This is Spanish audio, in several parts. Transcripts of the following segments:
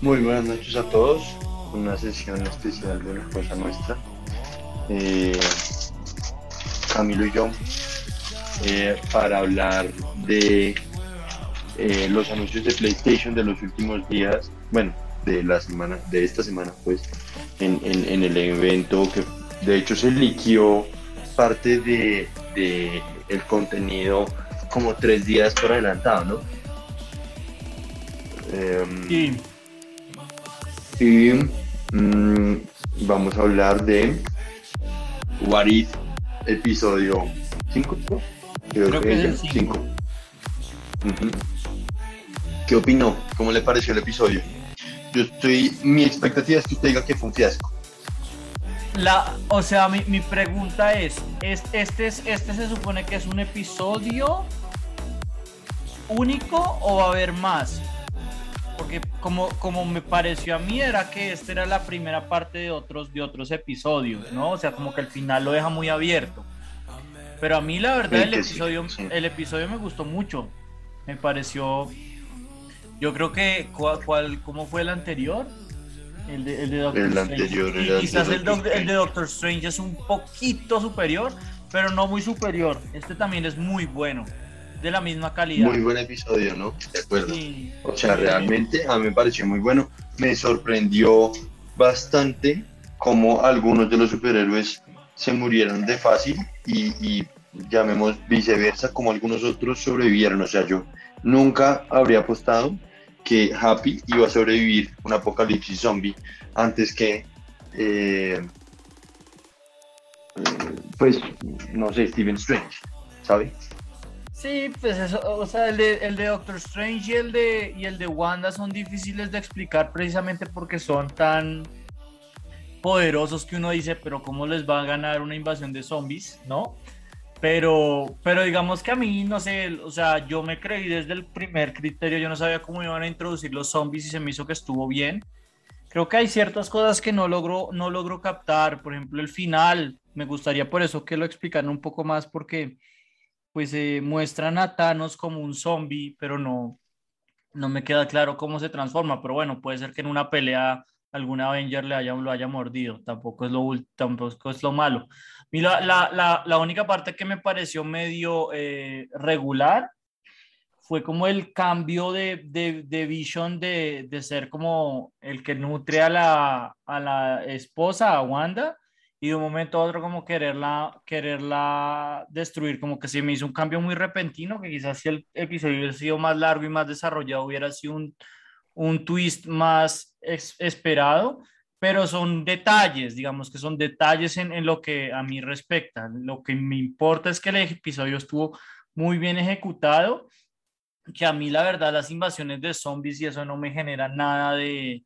Muy buenas noches a todos. Una sesión especial de una cosa nuestra. Eh, Camilo y yo eh, para hablar de eh, los anuncios de PlayStation de los últimos días, bueno, de la semana, de esta semana, pues, en, en- en el evento que de hecho se liquió parte de, de el contenido como tres días por adelantado, ¿no? Em, Y y mm, vamos a hablar de What If, episodio 5. Creo que es el cinco. ¿Qué opinó? ¿Cómo le pareció el episodio? Yo estoy, mi expectativa es que usted diga que fue un fiasco. la, o sea, mi, mi pregunta es, ¿es- este, es, ¿este se supone que es un episodio único o va a haber más? Porque como, como me pareció a mí era que esta era la primera parte de otros, de otros episodios, ¿no? O sea, como que el final lo deja muy abierto. Pero a mí la verdad el episodio, el episodio me gustó mucho. Me pareció... Yo creo que... ¿cuál, cuál- cómo fue el anterior? El de, el de Doctor El Strange. anterior Y era quizás el, doc- Doctor el de Doctor Strange es un poquito superior, pero no muy superior. Este también es muy bueno. De la misma calidad. Muy buen episodio, ¿no? De acuerdo. Sí. O sea, realmente a mí me pareció muy bueno. Me sorprendió bastante cómo algunos de los superhéroes se murieron de fácil y, y llamemos viceversa, como algunos otros sobrevivieron. O sea, yo nunca habría apostado que Happy iba a sobrevivir un apocalipsis zombie antes que, eh, pues, no sé, Steven Strange, ¿sabe? Sí, pues eso, o sea, el de, el de Doctor Strange y el de, y el de Wanda son difíciles de explicar precisamente porque son tan poderosos que uno dice, pero ¿cómo les va a ganar una invasión de zombies? ¿No? Pero, pero digamos que a mí, no sé, o sea, yo me creí desde el primer criterio, yo no sabía cómo iban a introducir los zombies y se me hizo que estuvo bien. Creo que hay ciertas cosas que no logro, no logro captar, por ejemplo, el final, me gustaría por eso que lo explicaran un poco más porque pues eh, muestran a Thanos como un zombie, pero no, no me queda claro cómo se transforma, pero bueno, puede ser que en una pelea algún Avenger le haya, lo haya mordido, tampoco es lo, tampoco es lo malo. La, la, única parte que me pareció medio eh, regular fue como el cambio de, de, de Vision de, de ser como el que nutre a la, a la esposa, a Wanda, y de un momento a otro como quererla, quererla destruir, como que se me hizo un cambio muy repentino, que quizás si el episodio hubiera sido más largo y más desarrollado hubiera sido un, un twist más esperado, pero son detalles, digamos que son detalles en, en lo que a mí respecta. Lo que me importa es que el episodio estuvo muy bien ejecutado, que a mí la verdad las invasiones de zombies y eso no me genera nada de,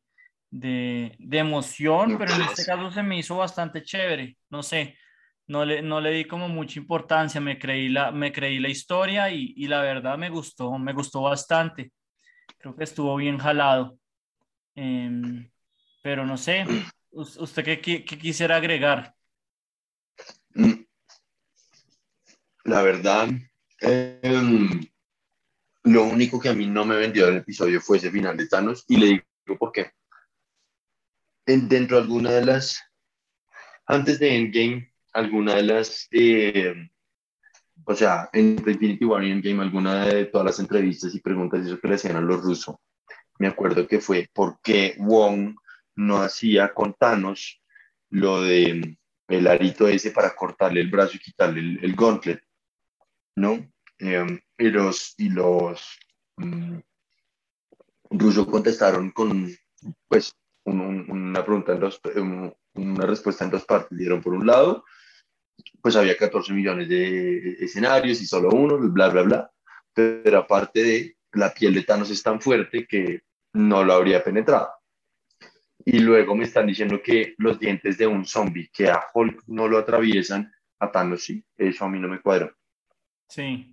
de, de emoción, pero en este caso se me hizo bastante chévere, no sé, no le, no le di como mucha importancia, me creí la, me creí la historia y, y la verdad me gustó, me gustó bastante, creo que estuvo bien jalado, Em, pero no sé, us- ¿usted qué, qué quisiera agregar? Mm. La verdad, em, lo único que a mí no me vendió del episodio fue ese final de Thanos y le digo por qué. En- dentro de alguna de las, antes de Endgame, alguna de las, eh, o sea, entre Infinity War y Endgame, alguna de todas las entrevistas y preguntas y eso que le hacían a los rusos, me acuerdo que fue por qué Wong no hacía con Thanos lo de el arito ese para cortarle el brazo y quitarle el, el gauntlet, ¿no? Eh, y los, y los mm, rusos contestaron con, pues, un- un- una pregunta en dos, un- una respuesta en dos partes. Dieron por un lado, pues había 14 millones de escenarios y solo uno, bla, bla, bla. Pero aparte de, la piel de Thanos es tan fuerte que no lo habría penetrado. Y luego me están diciendo que los dientes de un zombie que a Hulk no lo atraviesan, a Thanos sí. Eso a mí no me cuadra. Sí,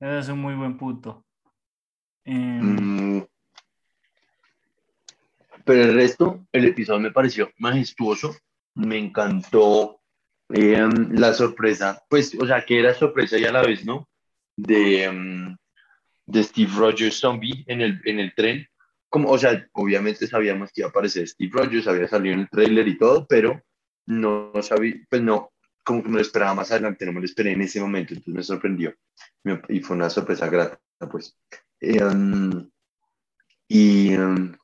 ese es un muy buen punto. Em, Mm. Pero el resto, el episodio me pareció majestuoso. me encantó eh, la sorpresa, pues, o sea, que era sorpresa y a la vez, ¿no? De, um, de Steve Rogers zombie en el, en el tren. O sea, obviamente sabíamos que iba a aparecer Steve Rogers, había salido en el trailer y todo, pero no, sabía, pues no, como que me lo esperaba más adelante, no me lo esperé en ese momento, entonces me sorprendió. Y fue una sorpresa grata, pues. Eh, um, y, um,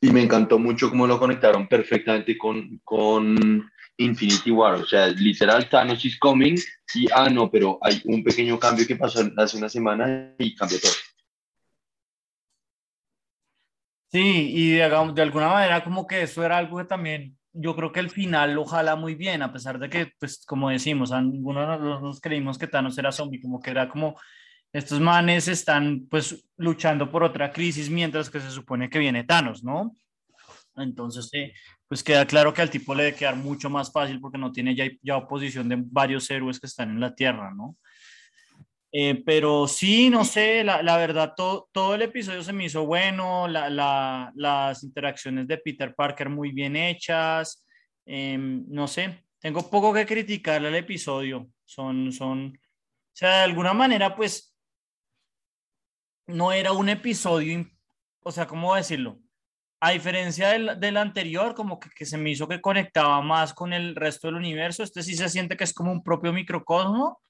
y me encantó mucho cómo lo conectaron perfectamente con, con Infinity War. O sea, literal, Thanos is coming. Y, ah, no, pero hay un pequeño cambio que pasó hace una semana y cambió todo. Sí, y de, de alguna manera como que eso era algo que también yo creo que el final lo jala muy bien, a pesar de que, pues, como decimos, algunos nos creímos que Thanos era zombie, como que era como estos manes están pues luchando por otra crisis mientras que se supone que viene Thanos, ¿no? Entonces, eh, pues queda claro que al tipo le debe quedar mucho más fácil porque no tiene ya, ya oposición de varios héroes que están en la Tierra, ¿no? Eh, pero sí, no sé, la, la verdad, todo, todo, el episodio se me hizo bueno, la, la, las interacciones de Peter Parker muy bien hechas, em, no sé, tengo poco que criticarle al episodio, son, son, o sea, de alguna manera, pues no era un episodio, o sea, ¿cómo decirlo? A diferencia del, del anterior, como que, que, se me hizo que conectaba más con el resto del universo, este sí se siente que es como un propio microcosmo,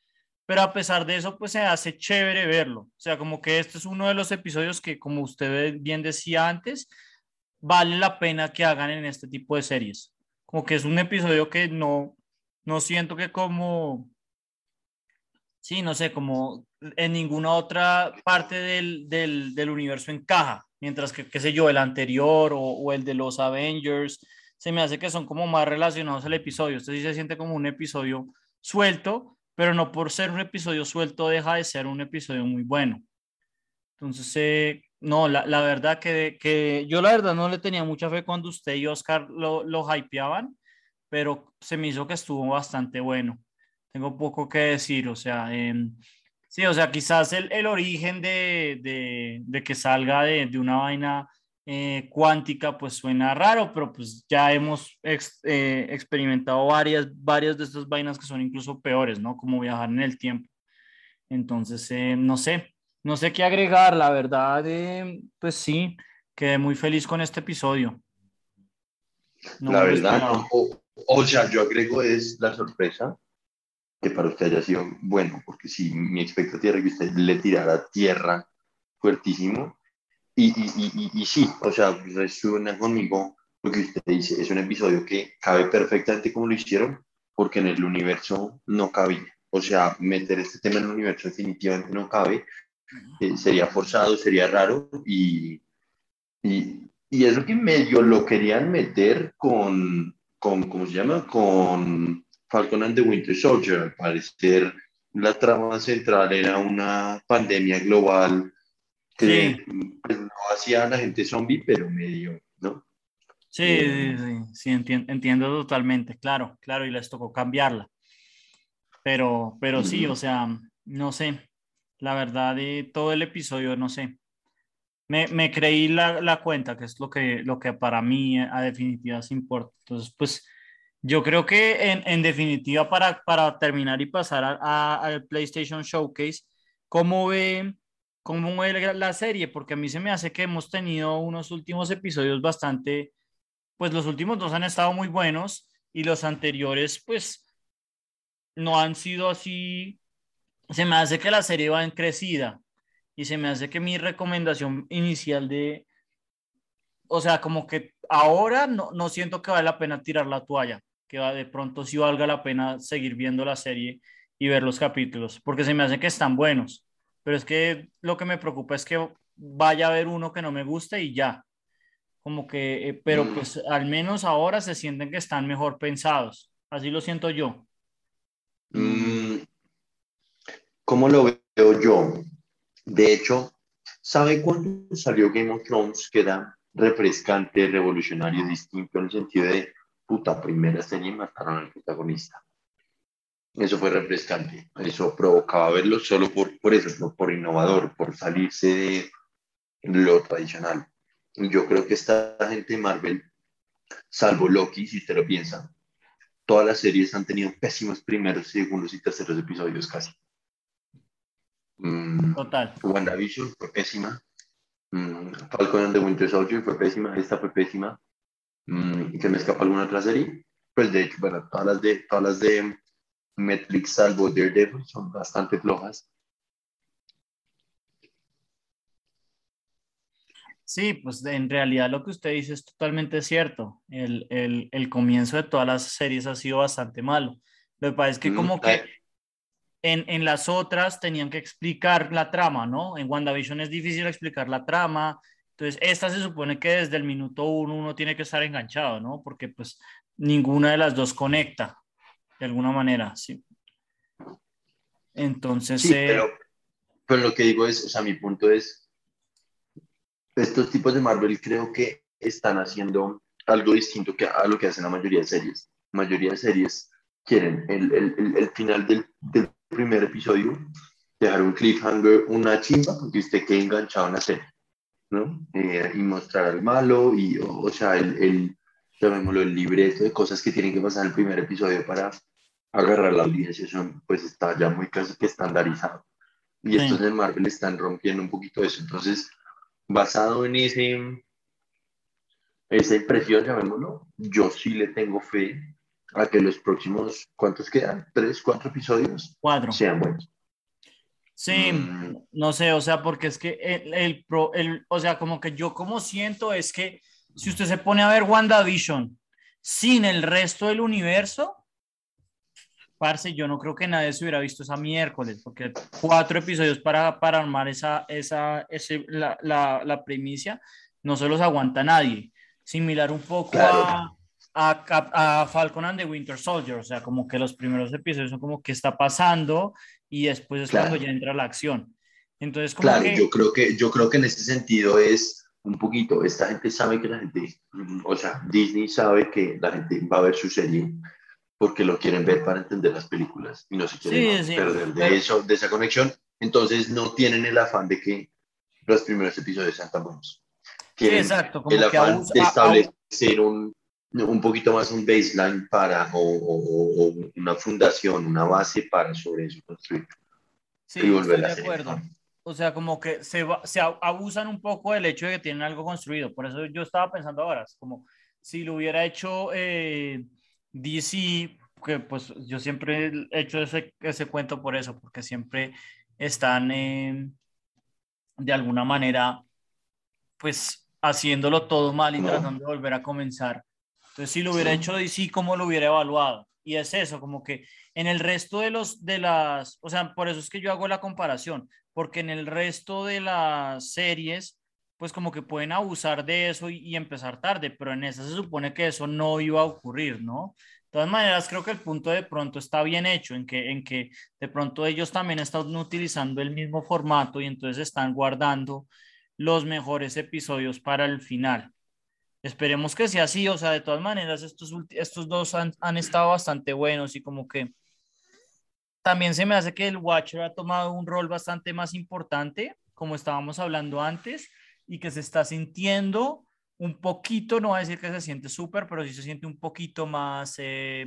pero a pesar de eso, pues se hace chévere verlo. O sea, como que este es uno de los episodios que, como usted bien decía antes, vale la pena que hagan en este tipo de series. Como que es un episodio que no, no siento que como sí, no sé, como en ninguna otra parte del, del, del universo encaja, mientras que, qué sé yo, el anterior o, o, el de los Avengers, se me hace que son como más relacionados al episodio. Este sí se siente como un episodio suelto, pero no por ser un episodio suelto deja de ser un episodio muy bueno. Entonces, eh, no, la, la, verdad que, que yo la verdad no le tenía mucha fe cuando usted y Oscar lo, lo hypeaban, pero se me hizo que estuvo bastante bueno tengo poco que decir, o sea, eh, sí, o sea, quizás el, el origen de, de, de, que salga de, de una vaina eh, cuántica, pues suena raro, pero pues ya hemos ex, eh, experimentado varias, varias de estas vainas que son incluso peores, ¿no? Como viajar en el tiempo. Entonces, eh, no sé, no sé qué agregar, la verdad, pues sí, quedé muy feliz con este episodio. No la verdad, o, o sea, yo agrego es la sorpresa que para usted haya sido bueno, porque si mi expectativa era que usted le tirara tierra fuertísimo, y, y, y, y sí, o sea, resuena conmigo lo que usted dice, es un episodio que cabe perfectamente como lo hicieron, porque en el universo no cabía. O sea, meter este tema en el universo definitivamente no cabe, eh, sería forzado, sería raro, y, y, y es lo que medio lo querían meter con, con ¿cómo se llama? Con Falcon and the Winter Soldier. Al parecer, la trama central era una pandemia global que pues, no hacía a la gente zombie, pero medio, ¿no? Sí, eh, sí, sí, entiendo, entiendo, totalmente, claro, claro, y les tocó cambiarla. Pero, pero sí, o sea, no sé, la verdad de todo el episodio, no sé. Me, me creí la, la, cuenta, que es lo que, lo que para mí a definitiva se importa. Entonces, pues yo creo que en, en definitiva, para, para, terminar y pasar al PlayStation Showcase, ¿cómo ve, ¿cómo ve la serie? Porque a mí se me hace que hemos tenido unos últimos episodios bastante, pues los últimos dos han estado muy buenos y los anteriores, pues, no han sido así. Se me hace que la serie va en crecida y se me hace que mi recomendación inicial de, o sea, como que ahora no, no siento que vale la pena tirar la toalla que de pronto sí valga la pena seguir viendo la serie y ver los capítulos, porque se me hace que están buenos, pero es que lo que me preocupa es que vaya a haber uno que no me guste y ya, como que, eh, pero mm. pues al menos ahora se sienten que están mejor pensados, así lo siento yo. Mm, ¿Cómo lo veo yo? De hecho, ¿sabe cuándo salió Game of Thrones? Que era refrescante, revolucionario, distinto en el sentido de puta, primera serie mataron al protagonista. Eso fue refrescante. Eso provocaba verlo solo por, por eso, por innovador, por salirse de lo tradicional. Yo creo que esta gente de Marvel, salvo Loki, si usted lo piensa, todas las series han tenido pésimos primeros, segundos y terceros episodios casi. Mm, Total. WandaVision fue pésima. Mm, Falcon and the Winter Soldier fue pésima. Esta fue pésima. Mm, ¿Se me escapa alguna otra serie? Pues de hecho, bueno, todas las de, todas las de Netflix, salvo Daredevil, son bastante flojas. Sí, pues en realidad lo que usted dice es totalmente cierto. El, el, el comienzo de todas las series ha sido bastante malo. Lo que pasa es que Mm, como que en, en las otras tenían que explicar la trama, ¿no? En WandaVision es difícil explicar la trama. Entonces, esta se supone que desde el minuto uno uno tiene que estar enganchado, ¿no? Porque pues ninguna de las dos conecta de alguna manera, sí. Entonces, Sí, eh, pero, pero lo que digo es, o sea, mi punto es, estos tipos de Marvel creo que están haciendo algo distinto que a lo que hacen la mayoría de series. La mayoría de series quieren el, el, el, final del, del primer episodio, dejar un cliffhanger, una chimba, porque usted quede enganchado en la serie, ¿no? Eh, y mostrar al malo, y, o, o sea, el, el, llamémoslo, el libreto de cosas que tienen que pasar en el primer episodio para agarrar la audiencia, eso pues está ya muy casi que estandarizado. Y Sí. estos de Marvel están rompiendo un poquito eso. Entonces, basado en ese, esa impresión, llamémoslo, yo sí le tengo fe a que los próximos, ¿cuántos quedan? ¿Tres, cuatro episodios? cuatro. Sean buenos. Sí, Mm. no sé, o sea, porque es que el, el, pro- el- o sea, como que yo como siento es que si usted se pone a ver WandaVision sin el resto del universo, parce, yo no creo que nadie se hubiera visto esa miércoles, porque cuatro episodios para, para armar esa, esa, ese, la, la, la primicia, no se los aguanta nadie. Similar un poco Claro. a, a, a Falcon and the Winter Soldier, o sea, como que los primeros episodios son como qué está pasando y después es Claro. cuando ya entra la acción. Entonces, como Claro, que... yo creo que, yo creo que en ese sentido es un poquito, esta gente sabe que la gente, o sea, Disney sabe que la gente va a ver su serie porque lo quieren ver para entender las películas y no se quieren Sí, sí, perder de pero- eso, de esa conexión. Entonces no tienen el afán de que los primeros episodios sean tan buenos. Sí, Tienen exacto, como el que afán abusa- de establecer un, un poquito más un baseline para, o, o- o una fundación, una base para sobre eso construir sí, y volver estoy a de acuerdo. O sea, como que se, se abusan un poco del hecho de que tienen algo construido. Por eso yo estaba pensando ahora, como si lo hubiera hecho eh, DC, que pues yo siempre he hecho ese, ese cuento por eso, porque siempre están eh, de alguna manera, pues haciéndolo todo mal y No. tratando de volver a comenzar. Entonces, si lo hubiera Sí. hecho DC, ¿cómo lo hubiera evaluado? Y es eso, como que en el resto de los, de las, o sea, por eso es que yo hago la comparación, porque en el resto de las series, pues como que pueden abusar de eso y, y empezar tarde, pero en esa se supone que eso no iba a ocurrir, ¿no? De todas maneras, creo que el punto de pronto está bien hecho, en que, en que de pronto ellos también están utilizando el mismo formato y entonces están guardando los mejores episodios para el final. Esperemos que sea así, o sea, de todas maneras, estos, estos dos han, han estado bastante buenos y como que también se me hace que el Watcher ha tomado un rol bastante más importante, como estábamos hablando antes, y que se está sintiendo un poquito, no voy a decir que se siente súper, pero sí se siente un poquito más, eh,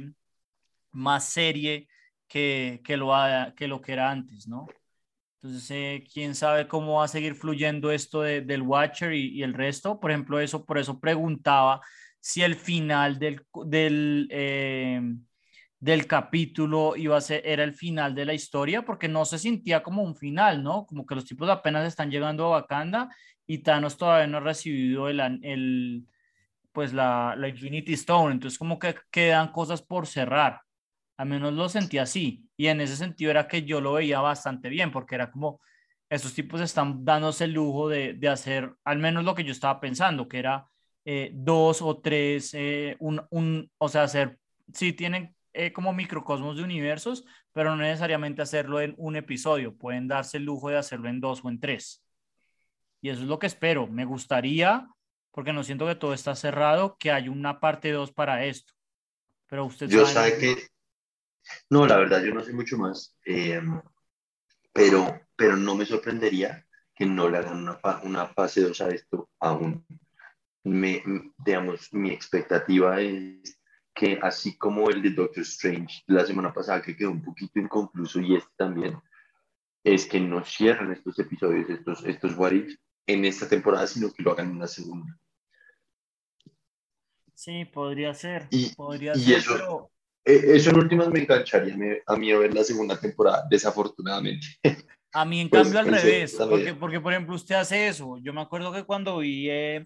más serie que, que, lo, que lo que era antes, ¿no? Entonces, eh, quién sabe cómo va a seguir fluyendo esto de- del Watcher y, y el resto. Por ejemplo, eso, por eso preguntaba si el final del, del, eh, del capítulo iba a ser, era el final de la historia, porque no se sentía como un final, ¿no? Como que los tipos apenas están llegando a Wakanda y Thanos todavía no ha recibido el, el pues la, la Infinity Stone. Entonces, como que quedan cosas por cerrar. Al menos lo sentí así. Y en ese sentido era que yo lo veía bastante bien, porque era como, estos tipos están dándose el lujo de, de hacer al menos lo que yo estaba pensando, que era eh, dos o tres, eh, un, un, o sea, hacer, sí tienen eh, como microcosmos de universos, pero no necesariamente hacerlo en un episodio, pueden darse el lujo de hacerlo en dos o en tres. Y eso es lo que espero. Me gustaría, porque no siento que todo está cerrado, que haya una parte dos para esto. Pero usted Yo sabe- sabe que, no, la verdad yo no sé mucho más, eh, pero, pero no me sorprendería que no le hagan una, una fase 2 a esto aún. Me, digamos, mi expectativa es que así como el de Doctor Strange la semana pasada, que quedó un poquito inconcluso, y este también, es que no cierran estos episodios, estos, estos what en esta temporada, sino que lo hagan en la segunda. Sí, podría ser. Y, podría y ser, eso, pero eh, eso en últimas me engancharía a mí a ver la segunda temporada, desafortunadamente. a mí en Pues, cambio al revés, porque, porque por ejemplo usted hace eso. Yo me acuerdo que cuando vi, eh,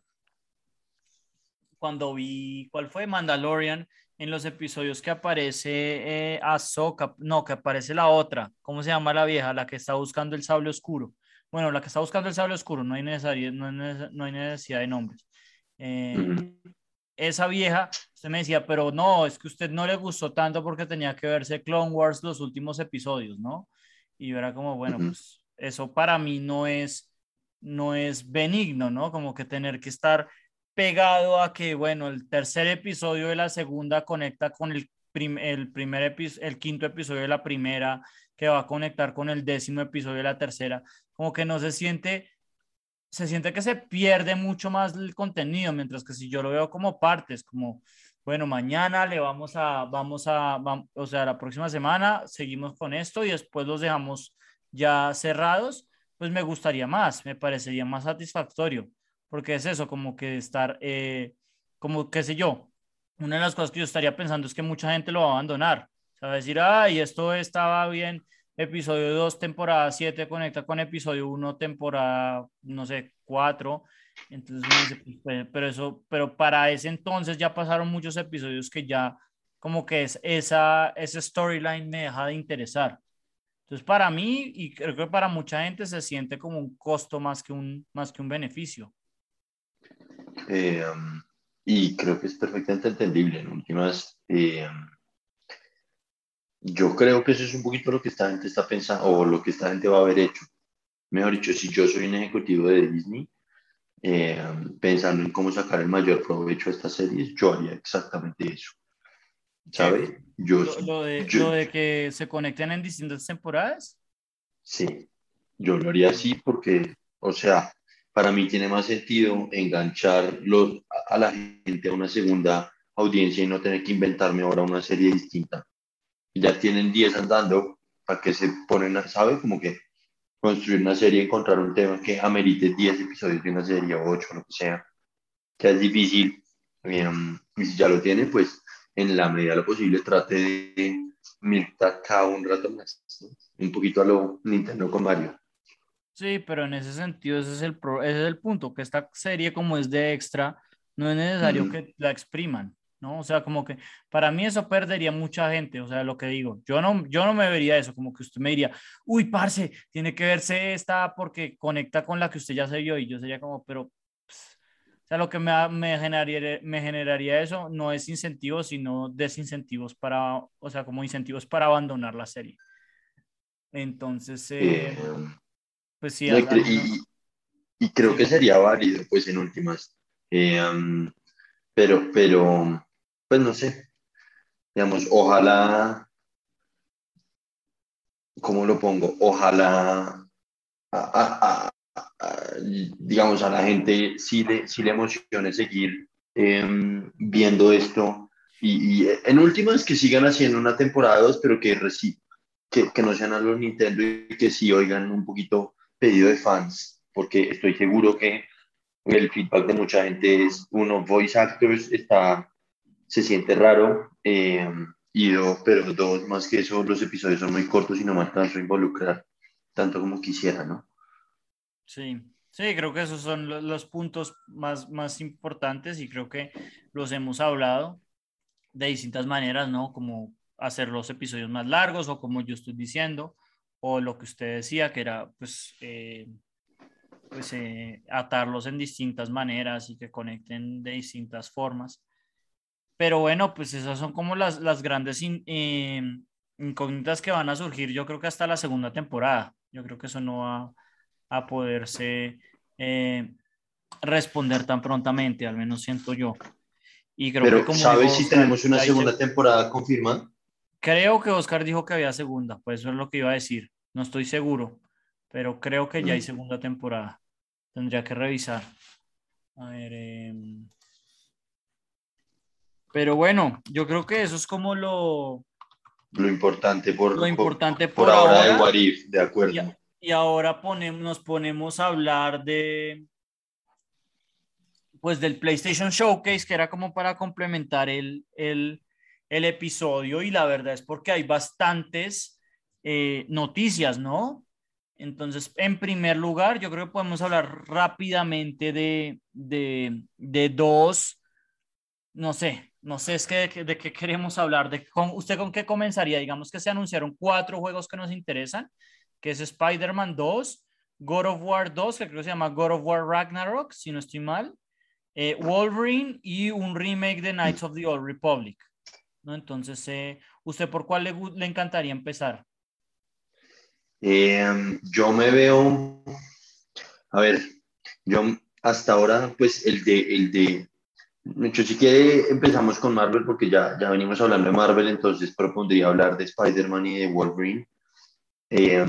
cuando vi, ¿cuál fue? Mandalorian, en los episodios que aparece eh, Ahsoka, no, que aparece la otra, ¿cómo se llama la vieja? La que está buscando el sable oscuro. Bueno, la que está buscando el sable oscuro, no hay, necesaria- no hay no hay necesidad de nombres. Eh, esa vieja, usted me decía, pero no, es que usted no le gustó tanto porque tenía que verse Clone Wars los últimos episodios, ¿no? Y yo era como, bueno, pues eso para mí no es, no es benigno, ¿no? Como que tener que estar pegado a que, bueno, el tercer episodio de la segunda conecta con el, prim- el primer epi- el quinto episodio de la primera, que va a conectar con el décimo episodio de la tercera, como que no se siente se siente que se pierde mucho más el contenido, mientras que si yo lo veo como partes, como, bueno, mañana le vamos a, vamos a, vam- o sea, la próxima semana seguimos con esto y después los dejamos ya cerrados, pues me gustaría más, me parecería más satisfactorio, porque es eso, como que estar, eh, como, qué sé yo, una de las cosas que yo estaría pensando es que mucha gente lo va a abandonar, o sea, decir, ay, esto estaba bien, episodio 2, temporada 7, conecta con episodio 1, temporada, no sé, 4. Entonces pues, pues, pero eso, pero para ese entonces ya pasaron muchos episodios que ya como que es esa, esa storyline me deja de interesar. Entonces para mí, y creo que para mucha gente se siente como un costo más que un, más que un beneficio. Eh, um, y creo que es perfectamente entendible. En últimas, eh, yo creo que eso es un poquito lo que esta gente está pensando o lo que esta gente va a haber hecho. Mejor dicho, si yo soy un ejecutivo de Disney, eh, pensando en cómo sacar el mayor provecho a estas series, yo haría exactamente eso. ¿Sabes? Yo, Lo, lo de, yo- lo de que se conecten en distintas temporadas. Sí, yo lo haría así porque, o sea, para mí tiene más sentido enganchar los, a a la gente a una segunda audiencia y no tener que inventarme ahora una serie distinta. Ya tienen 10 andando, ¿para que se ponen, a, sabe? Como que construir una serie, encontrar un tema que amerite 10 episodios de una serie o 8, lo que sea, que es difícil. eh, y si ya lo tiene, pues en la medida de lo posible trate de militar cada un rato más. ¿no? Un poquito a lo Nintendo con Mario. Sí, pero en ese sentido ese es el, pro- ese es el punto, que esta serie como es de extra, no es necesario Ujú. que la expriman, ¿no? O sea, como que para mí eso perdería mucha gente, o sea, lo que digo, yo no, yo no me vería eso, como que usted me diría, uy, parce, tiene que verse esta porque conecta con la que usted ya se vio, y yo sería como, pero, pues, o sea, lo que me, me, generaría, me generaría eso no es incentivos, sino desincentivos para, o sea, como incentivos para abandonar la serie. Entonces, eh, Eh, pues sí, no, y, cre- y- y creo que sería válido, pues en últimas. Eh, um, pero, pero, pues no sé. Digamos, ojalá, ¿cómo lo pongo? Ojalá, digamos, a la gente sí le, sí le emocione seguir em, viendo esto. Y, en últimas que sigan haciendo una temporada 2, pero que, que, que no sean a los Nintendo y que sí oigan un poquito pedido de fans, porque estoy seguro que el feedback de mucha gente es, uno, voice actors está, se siente raro, eh, y dos, pero dos, más que eso, los episodios son muy cortos y no me alcanzo a involucrar tanto como quisiera, ¿no? Sí, sí, creo que esos son lo- los puntos más, más importantes y creo que los hemos hablado de distintas maneras, ¿no? Como hacer los episodios más largos o como yo estoy diciendo, o lo que usted decía, que era pues, eh, pues eh, atarlos en distintas maneras y que conecten de distintas formas. Pero bueno, pues esas son como las, las grandes in- eh, incógnitas que van a surgir, yo creo que hasta la segunda temporada. Yo creo que eso no va a poderse eh, responder tan prontamente, al menos siento yo. Y creo que Pero, como ¿sabes si Oscar, tenemos una segunda seg- temporada confirmada? Creo que Oscar dijo que había segunda, pues eso es lo que iba a decir. No estoy seguro, pero creo que ya hay Mm. segunda temporada. Tendría que revisar. A ver, em, Pero bueno, yo creo que eso es como lo, Lo importante por, lo importante por, por, ahora, de ahora. What If, de acuerdo. Y, y ahora ponemos, nos ponemos a hablar de pues del PlayStation Showcase, que era como para complementar el, el, el episodio, y la verdad es porque hay bastantes eh, noticias, ¿no? Entonces, en primer lugar, yo creo que podemos hablar rápidamente de, de, de dos, no sé, no sé es que de, qué- queremos hablar, de, con, ¿usted con qué comenzaría? Digamos que se anunciaron cuatro juegos que nos interesan, que es Spider-Man 2, God of War 2, que creo que se llama God of War Ragnarok, si no estoy mal, eh, Wolverine y un remake de Knights of the Old Republic. ¿no? Entonces, eh, ¿usted por cuál le, le encantaría empezar? Eh, yo me veo, a ver, yo hasta ahora, pues el de, el de, hecho, si quiere empezamos con Marvel porque ya, ya venimos hablando de Marvel, entonces propondría hablar de Spider-Man y de Wolverine. Eh,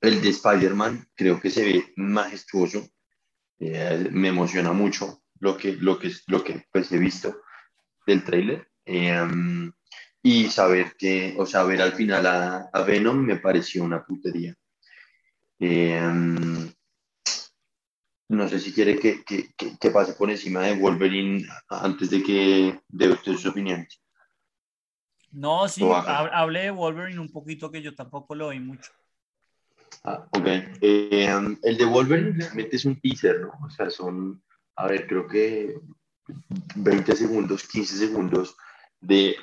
el de Spider-Man creo que se ve majestuoso, eh, me emociona mucho lo que, lo que, lo que pues, he visto del tráiler. Eh, y saber que, o sea, ver al final a, a Venom me pareció una putería. Eh, no sé si quiere que, que, que, que pase por encima de Wolverine antes de que dé usted sus opiniones. No, sí, Lo baja. hab- hablé de Wolverine un poquito que yo tampoco lo oí mucho. Ah, ok. Eh, el de Wolverine realmente es un teaser, ¿no? O sea, son, a ver, creo que 20 segundos, 15 segundos de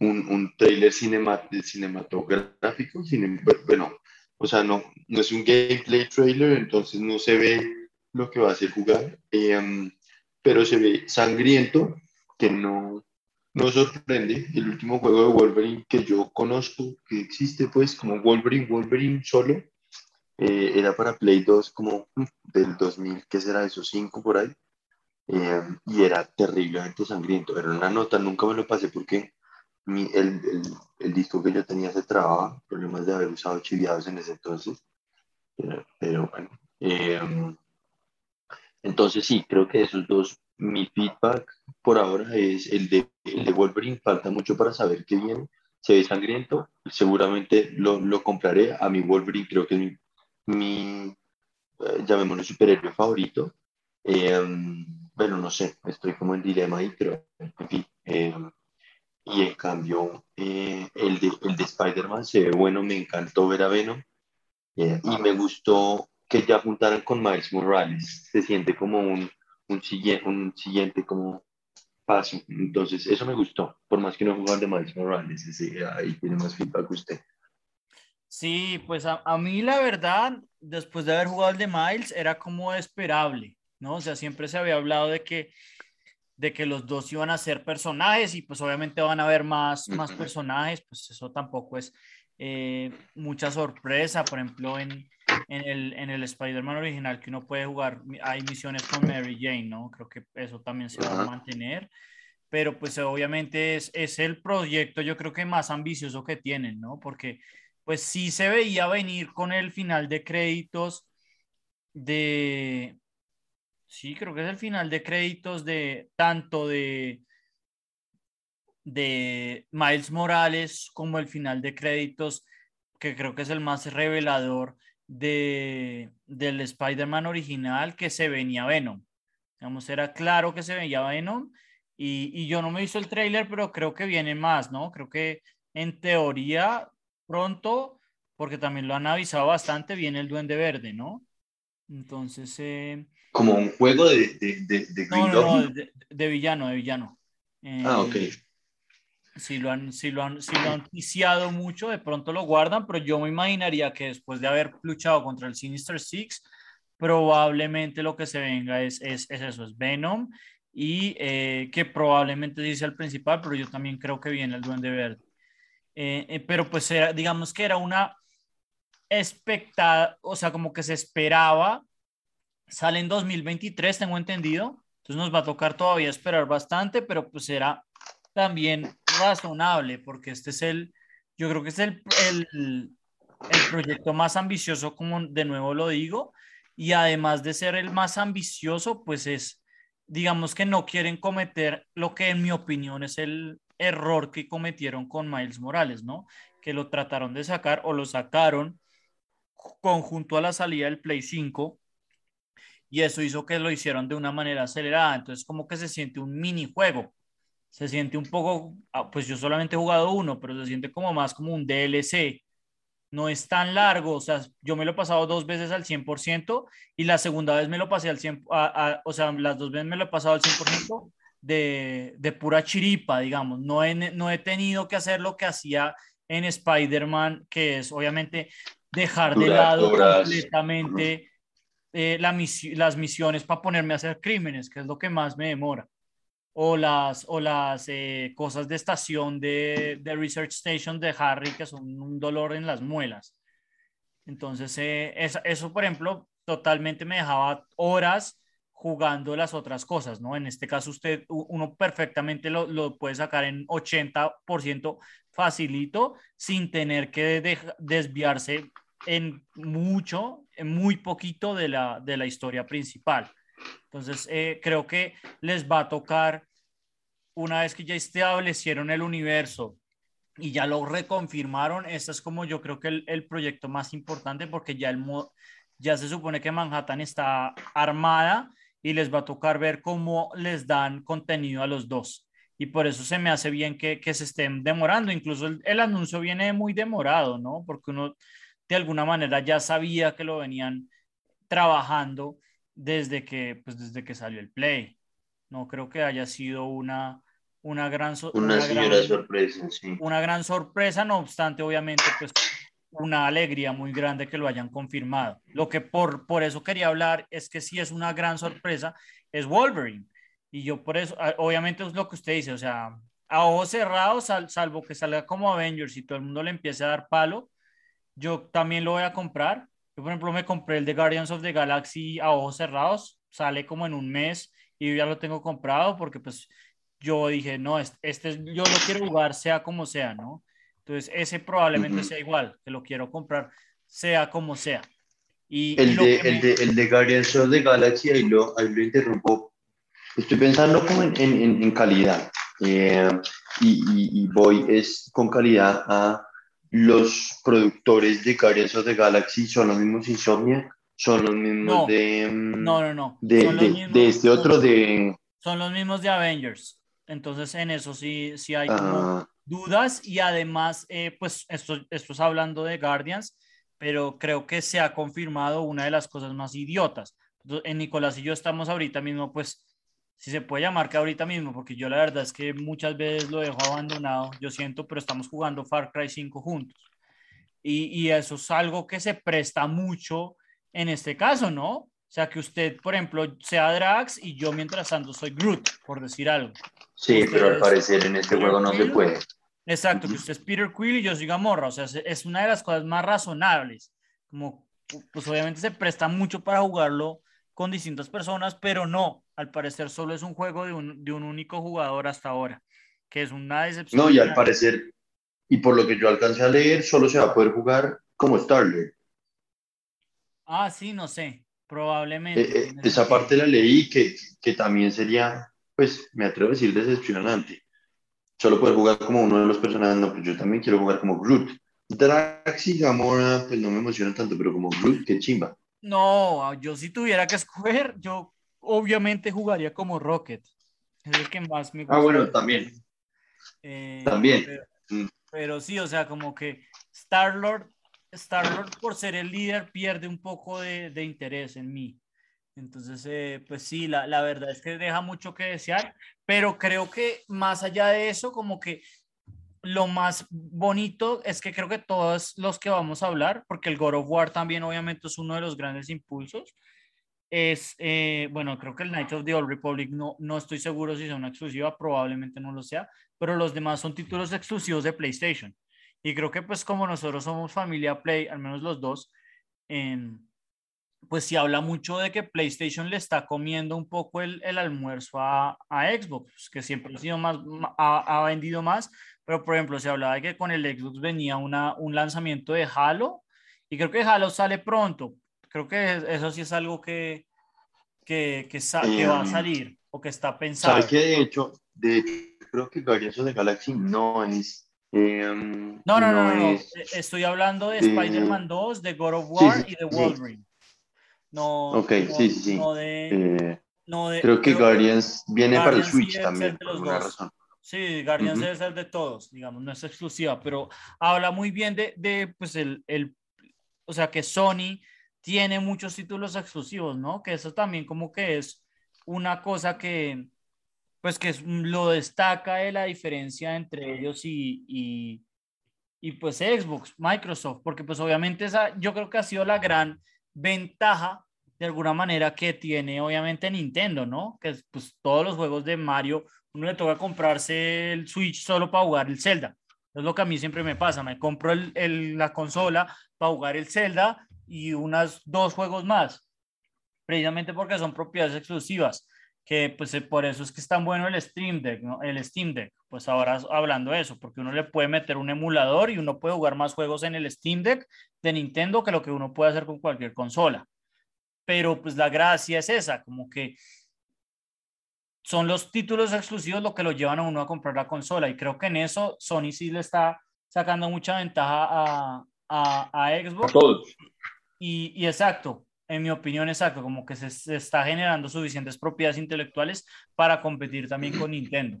un, un trailer cinema, cinematográfico. cine- bueno, o sea, no, no es un gameplay trailer, entonces no se ve lo que va a hacer jugar, eh, pero se ve sangriento, que no, no sorprende. El último juego de Wolverine que yo conozco, que existe pues como Wolverine, Wolverine solo, eh, era para Play 2 como del 2000, ¿qué será eso? 5 por ahí. Eh, y era terriblemente sangriento. Era una nota, nunca me lo pasé porque mi- el, el, el disco que yo tenía se trababa, problemas de haber usado chiviados en ese entonces. Pero, pero bueno. eh, entonces sí, creo que esos dos, mi feedback por ahora es el de, el de Wolverine, falta mucho para saber qué viene. Se ve sangriento, seguramente lo, lo compraré. A mi Wolverine creo que es mi, mi eh, llamémoslo superhéroe favorito. Eh, bueno, no sé, estoy como en dilema ahí, pero en fin. eh, y en cambio, eh, el de, el de Spider-Man se ve bueno, me encantó ver a Venom. eh, y me gustó que ya juntaran con Miles Morales. Se siente como un, un, siguiente, un siguiente como paso. Entonces, eso me gustó. Por más que no jugar de Miles Morales, ese, ahí tiene más feedback usted. Sí, pues a, a mí la verdad, después de haber jugado el de Miles, era como esperable, ¿no? O sea, siempre se había hablado de que, de que los dos iban a ser personajes y pues obviamente van a haber más, más personajes, pues eso tampoco es eh, mucha sorpresa, por ejemplo, en, en el, en el Spider-Man original que uno puede jugar, hay misiones con Mary Jane, ¿no? Creo que eso también se va a mantener, pero pues obviamente es, es el proyecto yo creo que más ambicioso que tienen, ¿no? Porque pues sí se veía venir con el final de créditos de, sí, creo que es el final de créditos de tanto de de Miles Morales como el final de créditos, que creo que es el más revelador de, del Spider-Man original, que se venía Venom. Digamos, era claro que se veía Venom y, y yo no me hizo el tráiler, pero creo que viene más, ¿no? Creo que en teoría pronto, porque también lo han avisado bastante, viene el Duende Verde, ¿no? Entonces, eh, Como un juego de, de, de, de no, Green no, de, de villano, de villano. Ah, Eh, ok. Si lo han, si lo han, si lo han viciado mucho, de pronto lo guardan, pero yo me imaginaría que después de haber luchado contra el Sinister Six, probablemente lo que se venga es, es, es eso, es Venom, y eh, que probablemente dice el principal, pero yo también creo que viene el Duende Verde. Eh, eh, pero pues era, digamos que era una expectada, o sea, como que se esperaba, sale en 2023, tengo entendido, entonces nos va a tocar todavía esperar bastante, pero pues era también razonable, porque este es el, yo creo que es el, el, proyecto más ambicioso, como de nuevo lo digo, y además de ser el más ambicioso, pues es digamos que no quieren cometer lo que en mi opinión es el error que cometieron con Miles Morales, ¿no? Que lo trataron de sacar o lo sacaron conjunto a la salida del Play 5 y eso hizo que lo hicieron de una manera acelerada, entonces como que se siente un minijuego, se siente un poco, ah, pues yo solamente he jugado uno, pero se siente como más como un DLC, no es tan largo, o sea, yo me lo he pasado dos veces al 100% y la segunda vez me lo pasé al 100%, o sea, las dos veces me lo he pasado al 100% de, de pura chiripa, digamos, no he, no he tenido que hacer lo que hacía en Spider-Man, que es obviamente dejar de lado completamente eh, la las misiones para ponerme a hacer crímenes, que es lo que más me demora o las, o las eh, cosas de estación de, de, Research Station de Harry, que son un dolor en las muelas. Entonces, eh, eso, por ejemplo, totalmente me dejaba horas jugando las otras cosas, ¿no? En este caso, usted, uno perfectamente lo, lo puede sacar en 80% facilito, sin tener que desviarse en mucho, en muy poquito de la, de la historia principal. Entonces, eh, creo que les va a tocar, una vez que ya establecieron el universo y ya lo reconfirmaron, este es como yo creo que el, el proyecto más importante porque ya, el, ya se supone que Manhattan está armada y les va a tocar ver cómo les dan contenido a los dos. Y por eso se me hace bien que, que se estén demorando. Incluso el, el anuncio viene muy demorado, ¿no? Porque uno de alguna manera ya sabía que lo venían trabajando desde que, pues desde que salió el Play. No creo que haya sido una, una gran, una, sorpresa, sí. Una gran sorpresa, no obstante, obviamente, pues una alegría muy grande que lo hayan confirmado. Lo que por, por eso quería hablar es que si es una gran sorpresa, es Wolverine. Y yo por eso, ah, obviamente es lo que usted dice, o sea, a ojos cerrados, salvo que salga como Avengers y todo el mundo le empiece a dar palo, yo también lo voy a comprar, yo, por ejemplo, me compré el de Guardians of the Galaxy a ojos cerrados, sale como en un mes y ya lo tengo comprado porque pues yo dije, no, este, yo lo quiero jugar sea como sea, ¿no? Entonces, ese probablemente sea igual, que lo quiero comprar sea como sea. Y, el, de, el, de, el, de, Guardians of the Galaxy, ahí lo, ahí lo interrumpo. Estoy pensando como en, en, en calidad. Eh, y, y, voy es con calidad a los productores de Guardians of the Galaxy son los mismos Insomniac, son los mismos de. Mm, no, no, no. De, de, este otro de. Son los mismos de Avengers. Entonces, en eso sí, sí hay ah. dudas. Y además, eh, pues, esto, esto es hablando de Guardians, pero creo que se ha confirmado una de las cosas más idiotas. En Nicolás y yo estamos ahorita mismo, pues, si se puede llamar que ahorita mismo, porque yo la verdad es que muchas veces lo dejo abandonado, yo siento, pero estamos jugando Far Cry 5 juntos. Y, y, eso es algo que se presta mucho en este caso, ¿no? O sea, que usted, por ejemplo, sea Drax y yo mientras tanto soy Groot, por decir algo. Sí, pero al parecer en este juego no se puede. Exacto, que usted es Peter Quill y yo soy Gamorra, o sea, es una de las cosas más razonables. Como, pues obviamente se presta mucho para jugarlo con distintas personas, pero no, al parecer solo es un juego de un, de un único jugador hasta ahora, que es una decepción. No, y al parecer, y por lo que yo alcancé a leer, solo se va a poder jugar como Starler. Ah, sí, no sé, probablemente. Eh, eh, esa parte la leí que, que también sería, pues me atrevo a decir decepcionante. Solo poder jugar como uno de los personajes, no, pues yo también quiero jugar como Groot. Drax y Gamora, pues no me emociona tanto, pero como Groot, qué chimba. No, yo si tuviera que escoger, yo obviamente jugaría como Rocket. Es el que más me gusta. Ah, bueno, también. Eh, también. Mm. Pero, sí, o sea, como que Star-Lord, Star-Lord por ser el líder pierde un poco de, de interés en mí. Entonces, eh, pues sí, la, la, verdad es que deja mucho que desear, pero creo que más allá de eso, como que lo más bonito es que creo que todos los que vamos a hablar, porque el God of War también obviamente es uno de los grandes impulsos, es, eh, bueno, creo que el Knights of the Old Republic no, no estoy seguro si es una exclusiva, probablemente no lo sea, pero los demás son títulos exclusivos de PlayStation. Y creo que pues como nosotros somos familia Play, al menos los dos, en pues se habla mucho de que PlayStation le está comiendo un poco el, el almuerzo a, a, Xbox, que siempre ha, sido más, ha, ha, vendido más, pero por ejemplo se hablaba de que con el Xbox venía una, un lanzamiento de Halo, y creo que Halo sale pronto, creo que eso sí es algo que, que, que, que va a Em, salir o que está pensado. ¿Sabes qué? De hecho, de hecho, creo que Guardians the Galaxy no es. em, No, no, no, no, no. es- Eh, Estoy hablando de eh, Spider-Man 2, de God of sí, War sí, y de sí. No, Ok, no, sí, sí, sí. no de, eh, no de- creo que creo- Guardians viene para el Guardians sí Switch también, por alguna dos. razón. Sí, Guardians Ujú. debe ser de todos, digamos, no es exclusiva, pero habla muy bien de, de pues, el, el, o sea, que Sony tiene muchos títulos exclusivos, ¿no? Que eso también como que es una cosa que, pues, que es- lo destaca de la diferencia entre ellos y, y, y, pues Xbox, Microsoft, porque pues obviamente esa, yo creo que ha sido la gran ventaja de alguna manera que tiene obviamente Nintendo, ¿no? Que es, pues todos los juegos de Mario, uno le toca comprarse el Switch solo para jugar el Zelda. Es lo que a mí siempre me pasa, me compro la consola para jugar el Zelda y unas dos juegos más, precisamente porque son propiedades exclusivas, que pues eh, por eso es que es tan bueno el Steam Deck, ¿no? El Steam Deck, pues ahora hablando de eso, porque uno le puede meter un emulador y uno puede jugar más juegos en el Steam Deck de Nintendo que lo que uno puede hacer con cualquier consola. Pero pues la gracia es esa, como que son los títulos exclusivos lo que lo llevan a uno a comprar la consola y creo que en eso Sony sí le está sacando mucha ventaja a, a, a Xbox Todos. y, y exacto, en mi opinión exacto, como que se, se está generando suficientes propiedades intelectuales para competir también con Nintendo.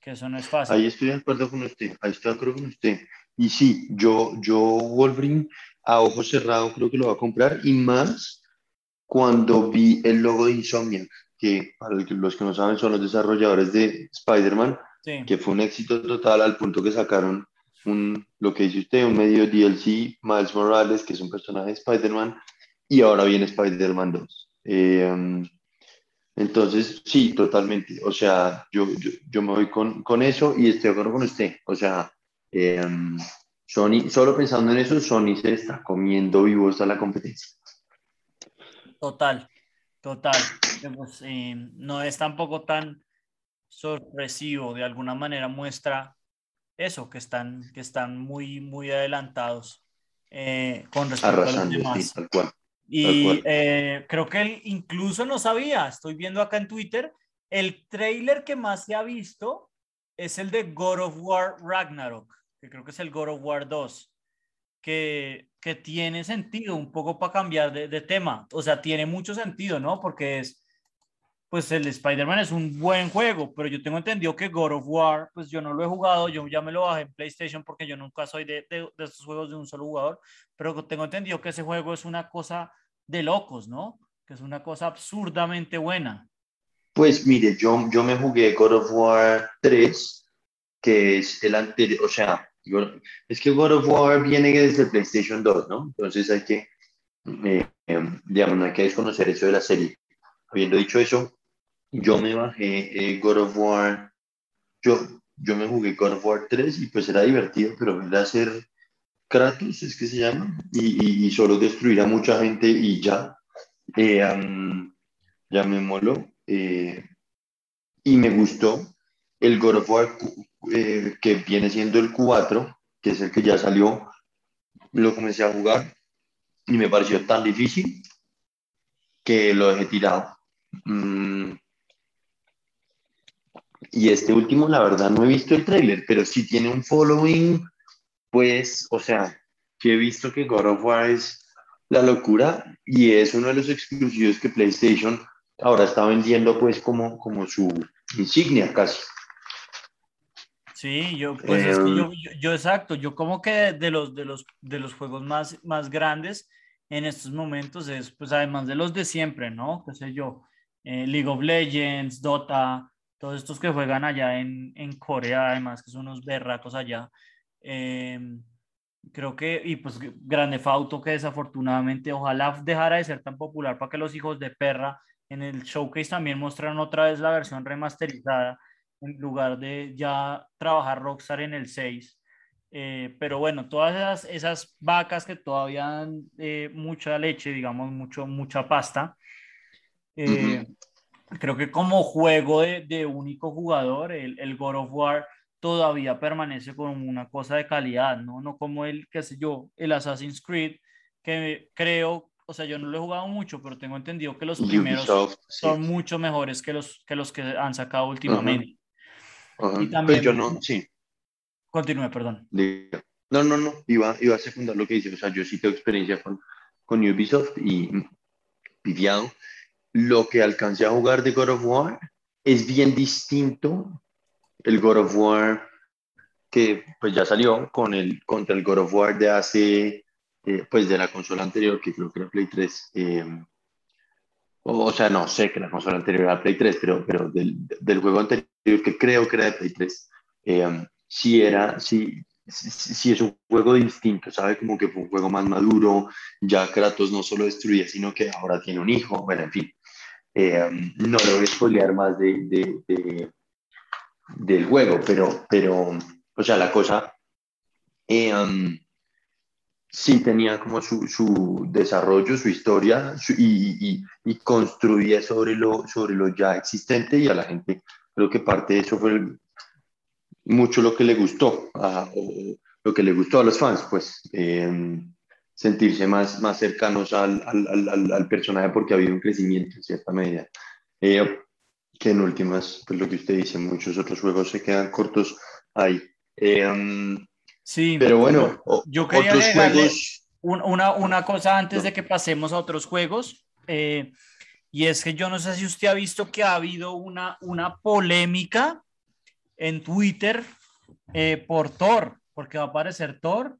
Que eso no es fácil. Ahí estoy de acuerdo con usted, ahí estoy de acuerdo con usted. Y sí, yo, yo Wolverine a ojo cerrado creo que lo va a comprar y más cuando vi el logo de Insomniac, que para los que no saben son los desarrolladores de Spider-Man, Sí. que fue un éxito total al punto que sacaron un, lo que dice usted, un medio DLC, Miles Morales, que es un personaje de Spider-Man, y ahora viene Spider-Man 2. Eh, um, entonces, sí, totalmente. O sea, yo, yo, yo me voy con, con eso y estoy de acuerdo con usted. O sea, eh, um, Sony, solo pensando en eso, Sony se está comiendo vivo hasta la competencia. Total, total. Pues, eh, no es tampoco tan sorpresivo, de alguna manera muestra eso, que están, que están muy, muy adelantados eh, con respecto a los Arrasando, sí, demás. tal cual. Y eh, creo que él incluso no sabía, estoy viendo acá en Twitter, el trailer que más se ha visto es el de God of War Ragnarok, que creo que es el God of War 2, que, que tiene sentido un poco para cambiar de, de tema, o sea, tiene mucho sentido, ¿no? Porque es, pues el Spider-Man es un buen juego, pero yo tengo entendido que God of War, pues yo no lo he jugado, yo ya me lo bajé en PlayStation porque yo nunca soy de, de, estos juegos de un solo jugador, pero tengo entendido que ese juego es una cosa de locos, ¿no? Que es una cosa absurdamente buena. Pues mire, yo, yo me jugué God of War 3, que es el anterior, o sea, es que God of War viene desde PlayStation 2, ¿no? Entonces hay que, eh, eh, digamos, no hay que desconocer eso de la serie. Habiendo dicho eso, yo me bajé eh, God of War, yo, yo me jugué God of War 3 y pues era divertido, pero era hacer Kratos, es que se llama, y, y, y solo destruir a mucha gente y ya. Eh, um, ya me moló eh, y me gustó el God of War eh, que viene siendo el 4 que es el que ya salió lo comencé a jugar y me pareció tan difícil que lo dejé tirado mm. y este último la verdad no he visto el trailer pero sí tiene un following pues o sea que he visto que God of War es la locura y es uno de los exclusivos que PlayStation ahora está vendiendo pues como, como su insignia casi. Sí, yo, pues es que yo, yo, yo exacto, yo como que de los, de los, de los juegos más, más grandes en estos momentos es, pues además de los de siempre, ¿no? Qué sé yo, eh, League of Legends, Dota, todos estos que juegan allá en, en Corea, además que son unos berracos allá. Eh, creo que, y pues Grande Fauto, que desafortunadamente, ojalá dejara de ser tan popular para que los hijos de perra en el showcase también mostraron otra vez la versión remasterizada en lugar de ya trabajar Rockstar en el 6. Eh, pero bueno, todas esas, esas vacas que todavía dan eh, mucha leche, digamos, mucho, mucha pasta, eh, uh -huh. creo que como juego de, de único jugador, el, el, God of War todavía permanece como una cosa de calidad, ¿no? No como el, qué sé yo, el Assassin's Creed, que creo o sea, yo no lo he jugado mucho, pero tengo entendido que los primeros Ubisoft, sí. son mucho mejores que los que, los que han sacado últimamente. Ajá. y también- Pues yo no, sí. Continúe, perdón. No, no, no, iba, iba a secundar lo que dice. O sea, yo sí tengo experiencia con, con Ubisoft y pifiado. Lo que alcancé a jugar de God of War es bien distinto el God of War que pues ya salió con el, contra el God of War de hace, eh, pues de la consola anterior, que creo que era Play 3. eh, o, o sea, no sé que la consola anterior era Play 3, pero, pero del, del juego anterior, que creo que era de Play 3, eh, sí era, sí, sí, sí es un juego distinto, ¿sabe? Como que fue un juego más maduro, ya Kratos no solo destruía, sino que ahora tiene un hijo, bueno, en fin. Eh, no le voy a spoilear más de, de- de- del juego, pero, pero, o sea, la cosa eh, um, sí tenía como su, su desarrollo, su historia, y, y- y construía sobre lo, sobre lo ya existente y a la gente creo que parte de eso fue el- mucho lo que le gustó, a- o lo que le gustó a los fans, pues eh, sentirse más, más cercanos al, al, al- al- personaje porque ha habido un crecimiento en cierta medida. Eh, que en últimas, pues lo que usted dice, muchos otros juegos se quedan cortos ahí. Eh, um, Sí, pero bueno, o- yo quería otros juegos... un- una, una cosa antes de que pasemos a otros juegos, eh, y es que yo no sé si usted ha visto que ha habido una, una polémica en Twitter eh, por Thor, porque va a aparecer Thor,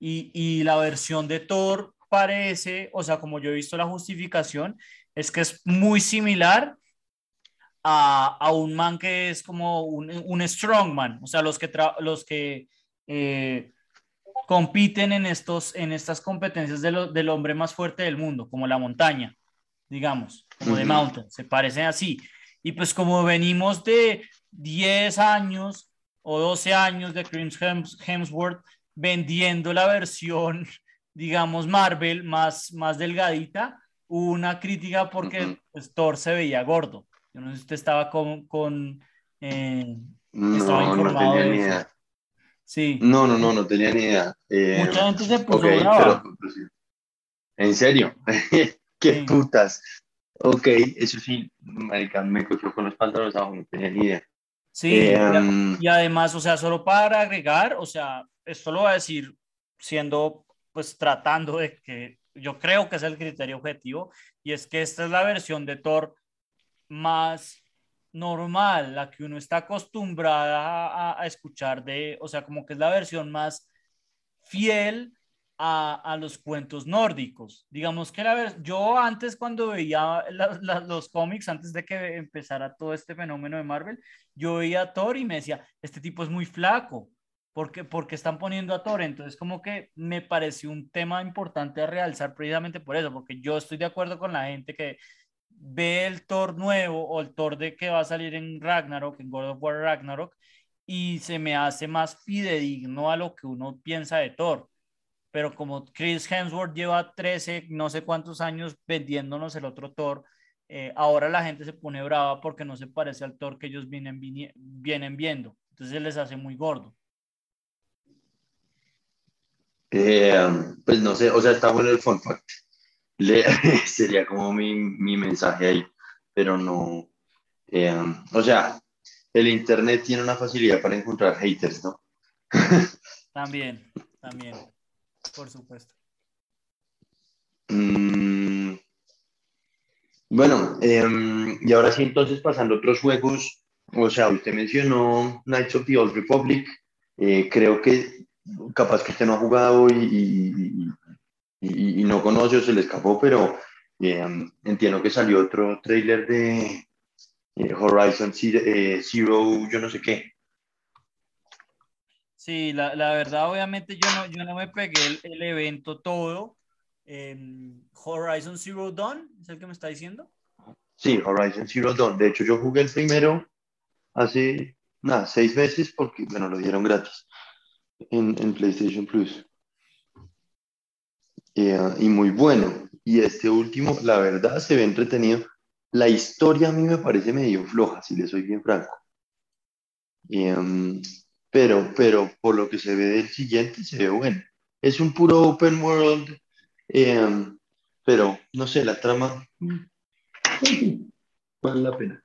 y, y la versión de Thor parece, o sea, como yo he visto la justificación, es que es muy similar a, a un man que es como un, un strongman, o sea, los que, los que eh, compiten en, estos, en estas competencias de lo- del hombre más fuerte del mundo, como la montaña, digamos, como de Ujú. mountain, se parecen así. Y pues como venimos de 10 años o 12 años de Chris Hems- Hemsworth vendiendo la versión, digamos, Marvel más, más delgadita, hubo una crítica porque Ujú. pues, Thor se veía gordo. Yo no sé si usted estaba con... con eh, Estaba No, no informado tenía ni idea. sí, No, no, no, no tenía ni idea. Eh, mucha gente se puso ok, brava. pero- pero sí. ¿En serio? ¿Qué Sí. putas? Ok, eso sí, marica, me cogió con los pantalones abajo, no tenía ni idea. Sí, Eh, y además, o sea, solo para agregar, o sea, esto lo voy a decir siendo, pues tratando de que yo creo que es el criterio objetivo, y es que esta es la versión de Thor más normal, la que uno está acostumbrada a, escuchar de, o sea, como que es la versión más fiel a, a los cuentos nórdicos. Digamos que la yo antes cuando veía los cómics, antes de que empezara todo este fenómeno de Marvel, yo veía a Thor y me decía, este tipo es muy flaco, porque porque están poniendo a Thor? Entonces como que me pareció un tema importante a realzar precisamente por eso, porque yo estoy de acuerdo con la gente que ve el Thor nuevo o el Thor de que va a salir en Ragnarok, en God of War Ragnarok, y se me hace más fidedigno a lo que uno piensa de Thor. Pero como Chris Hemsworth lleva 13, no sé cuántos años vendiéndonos el otro Thor, eh, ahora la gente se pone brava porque no se parece al Thor que ellos vienen, vienen viendo. Entonces les hace muy gordo. Eh, pues no sé, o sea, está bueno el fun fact. Le- sería como mi, mi mensaje ahí, pero no. eh, o sea, el internet tiene una facilidad para encontrar haters, ¿no? También, también, por supuesto. Mm, bueno, em, y ahora sí, entonces pasando a otros juegos, o sea, usted mencionó Knights of the Old Republic, eh, creo que capaz que usted no ha jugado y, y- y- y no conoce o se le escapó, pero em, entiendo que salió otro trailer de eh, Horizon Zero, eh, Zero, yo no sé qué. Sí, la, la verdad, obviamente yo no, yo no me pegué el, el evento todo. Em, Horizon Zero Dawn, ¿es el que me está diciendo? Sí, Horizon Zero Dawn. De hecho, yo jugué el primero hace, nada, seis meses porque, bueno, lo dieron gratis en, en PlayStation Plus. Eh, y muy bueno. Y este último, la verdad, se ve entretenido. La historia a mí me parece medio floja, si le soy bien franco. Em, pero, pero por lo que se ve del siguiente, se ve bueno. Es un puro open world. em, pero no sé, la trama mm, vale la pena.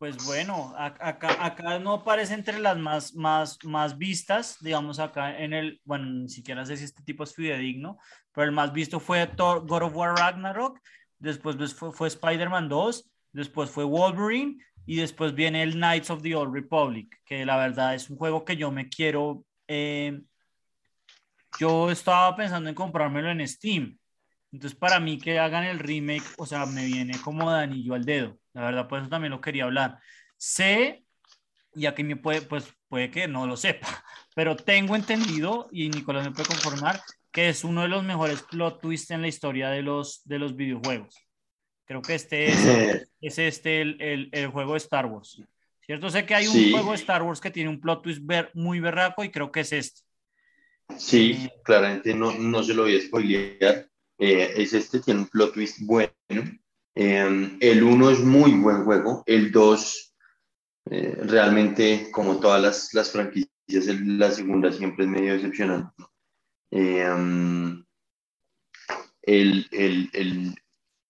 Pues bueno, acá, no aparece entre las más, más, más vistas, digamos acá en el, bueno, ni siquiera sé si este tipo es fidedigno, pero el más visto fue Thor, God of War Ragnarok, después fue, fue Spider-Man 2, después fue Wolverine y después viene el Knights of the Old Republic, que la verdad es un juego que yo me quiero, eh, yo estaba pensando en comprármelo en Steam, entonces para mí que hagan el remake, o sea, me viene como de anillo al dedo. La verdad, por eso también lo quería hablar. Sé, y aquí me puede, pues puede que no lo sepa, pero tengo entendido, y Nicolás me puede conformar, que es uno de los mejores plot twists en la historia de los, de los videojuegos. Creo que este es, es este el, el, juego de Star Wars. ¿Cierto? Sé que hay un juego de Star Wars que tiene un plot twist ver, muy berraco y creo que es este. Sí, eh, claramente no, no se lo voy a spoilear. Eh, es este, tiene un plot twist bueno. Em, el 1 es muy buen juego, el 2 eh, realmente, como todas las, las, franquicias, la segunda siempre es medio decepcionante. Em, el, el, el,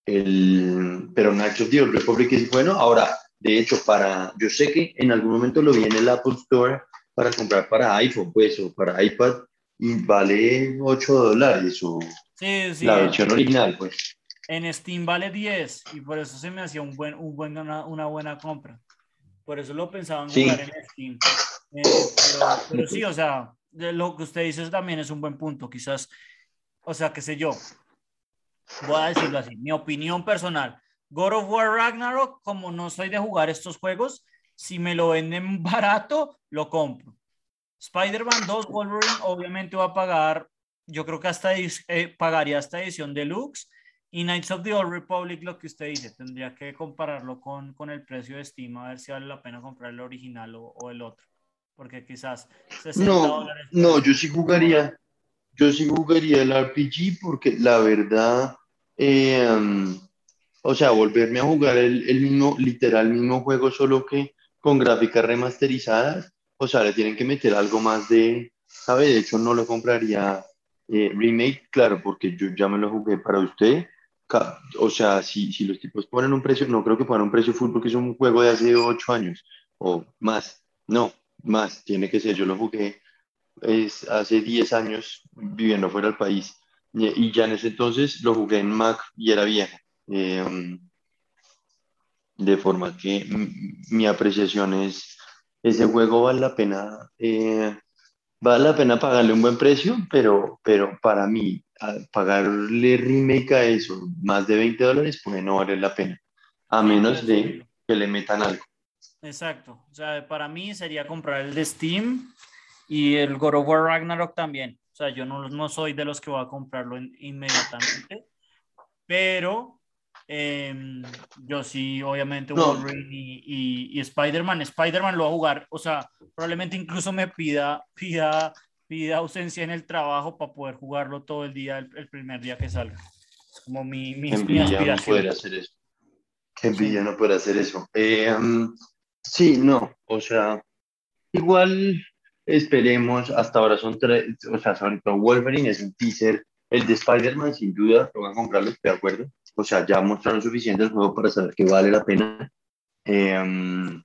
el, pero Nacho of the Republic es bueno. Ahora, de hecho, para, yo sé que en algún momento lo vi en el Apple Store para comprar para iPhone, pues, o para iPad, y vale 8 dólares, o la versión original, pues en Steam vale 10 y por eso se me hacía un buen, un buen, una, buena compra. Por eso lo pensaba en jugar en Steam. Eh, pero, sí, o sea, lo que usted dice también es un buen punto. Quizás, o sea, qué sé yo, voy a decirlo así, mi opinión personal. God of War Ragnarok, como no soy de jugar estos juegos, si me lo venden barato, lo compro. Spider-Man 2 Wolverine obviamente va a pagar, yo creo que hasta eh, pagaría esta edición deluxe y Knights of the Old Republic, lo que usted dice, tendría que compararlo con, con el precio de Steam, a ver si vale la pena comprar el original o, o el otro. Porque quizás no, No, yo sí jugaría, yo sí jugaría el RPG porque la verdad, eh, o sea, volverme a jugar el, el, mismo, literal mismo juego, solo que con gráficas remasterizadas, o sea, le tienen que meter algo más de, ¿sabe? De hecho, no lo compraría eh, remake, claro, porque yo ya me lo jugué para usted o sea, si, si, los tipos ponen un precio, no creo que pongan un precio full porque es un juego de hace 8 años o más. No, más, tiene que ser. Yo lo jugué es, hace 10 años viviendo fuera del país y, ya en ese entonces lo jugué en Mac y era vieja. Em, de forma que mi apreciación es, ese juego vale la pena, eh, vale la pena pagarle un buen precio, pero, pero para mí pagarle remake a eso, más de 20 dólares, pues no vale la pena, a menos de que le metan algo. Exacto, o sea, para mí sería comprar el de Steam y el God of War Ragnarok también. O sea, yo no, no soy de los que voy a comprarlo inmediatamente, pero em, yo sí, obviamente, Wolverine y, y, Spider-Man. Spider-Man lo va a jugar, o sea, probablemente incluso me pida, pida pide ausencia en el trabajo para poder jugarlo todo el día, el, primer día que salga. Es como mi, mi, aspiración. no poder hacer eso. envidia no puede hacer eso. Eh, um, sí, no, o sea, igual esperemos, hasta ahora son tres, o sea, sobre todo Wolverine es un teaser, el de Spider-Man sin duda, lo van a comprarlo, de acuerdo. O sea, ya mostraron suficiente el juego para saber que vale la pena. Eh, um,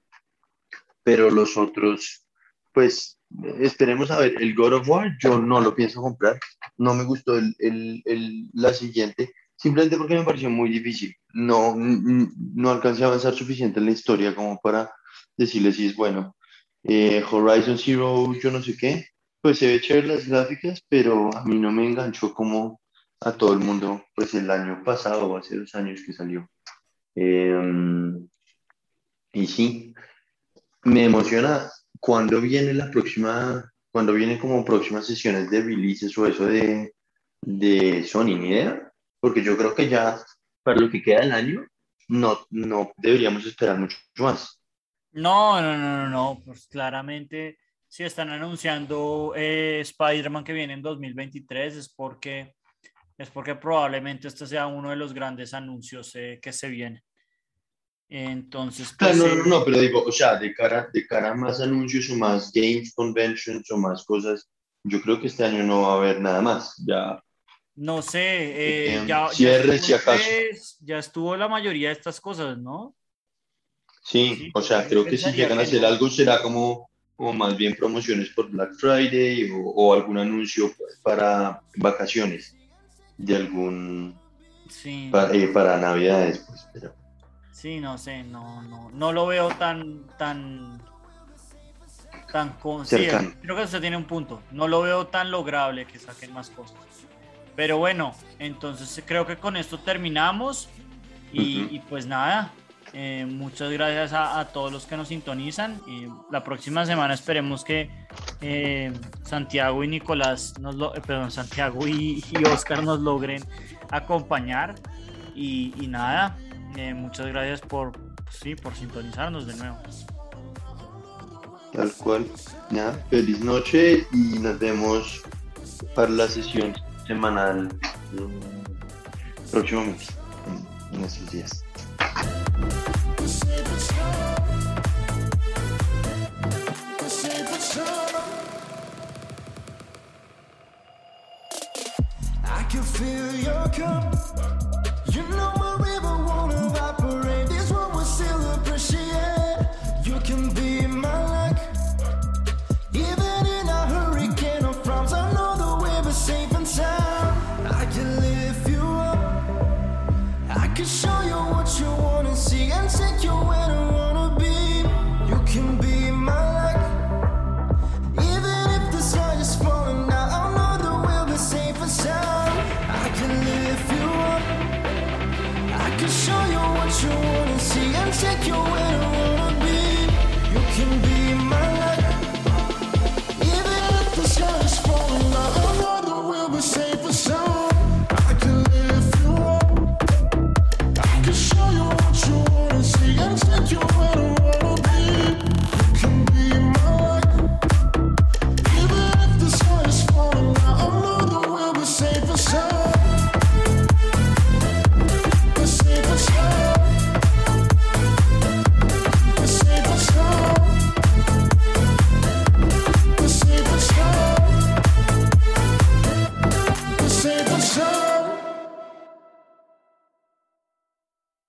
pero los otros, pues esperemos a ver, el God of War yo no lo pienso comprar, no me gustó el, el, el, la siguiente, simplemente porque me pareció muy difícil, no, no alcancé a avanzar suficiente en la historia como para decirle si es bueno. Eh, Horizon Zero, yo no sé qué, pues se ve chévere las gráficas, pero a mí no me enganchó como a todo el mundo, pues el año pasado hace dos años que salió. Em, y sí, me emociona ¿cuándo viene la próxima, cuando vienen como próximas sesiones de releases o eso de, de Sony, ni idea? Porque yo creo que ya para lo que queda del año no, no deberíamos esperar mucho más. No, no, no, no, no, pues claramente si están anunciando eh, Spider-Man que viene en 2023 es porque es porque probablemente este sea uno de los grandes anuncios eh, que se viene. Entonces, pues, no, no, no, pero digo, o sea, de cara, de cara a más anuncios o más games conventions o más cosas, yo creo que este año no va a haber nada más. Ya no sé, eh, Em, ya, ya cierres, estuvo si acaso. tres, ya estuvo la mayoría de estas cosas, ¿no? Sí, Sí, o sea, creo que si llegan a hacer no. algo será como, como más bien promociones por Black Friday o, o algún anuncio para vacaciones de algún Sí, pa- eh, para, Navidades, pues, pero sí, no sé, no, no, no lo veo tan, tan, tan con... sí, creo que usted tiene un punto. No lo veo tan lograble que saquen más cosas. Pero bueno, entonces creo que con esto terminamos y, y pues nada. eh, muchas gracias a, a todos los que nos sintonizan y la próxima semana esperemos que eh, Santiago y Nicolás nos lo, eh, perdón, Santiago y, y Oscar nos logren acompañar y, y nada, eh, muchas gracias por sí, por sintonizarnos de nuevo. tal cual. Nada, feliz noche y nos vemos para la sesión semanal mm, próximamente, en, en estos días.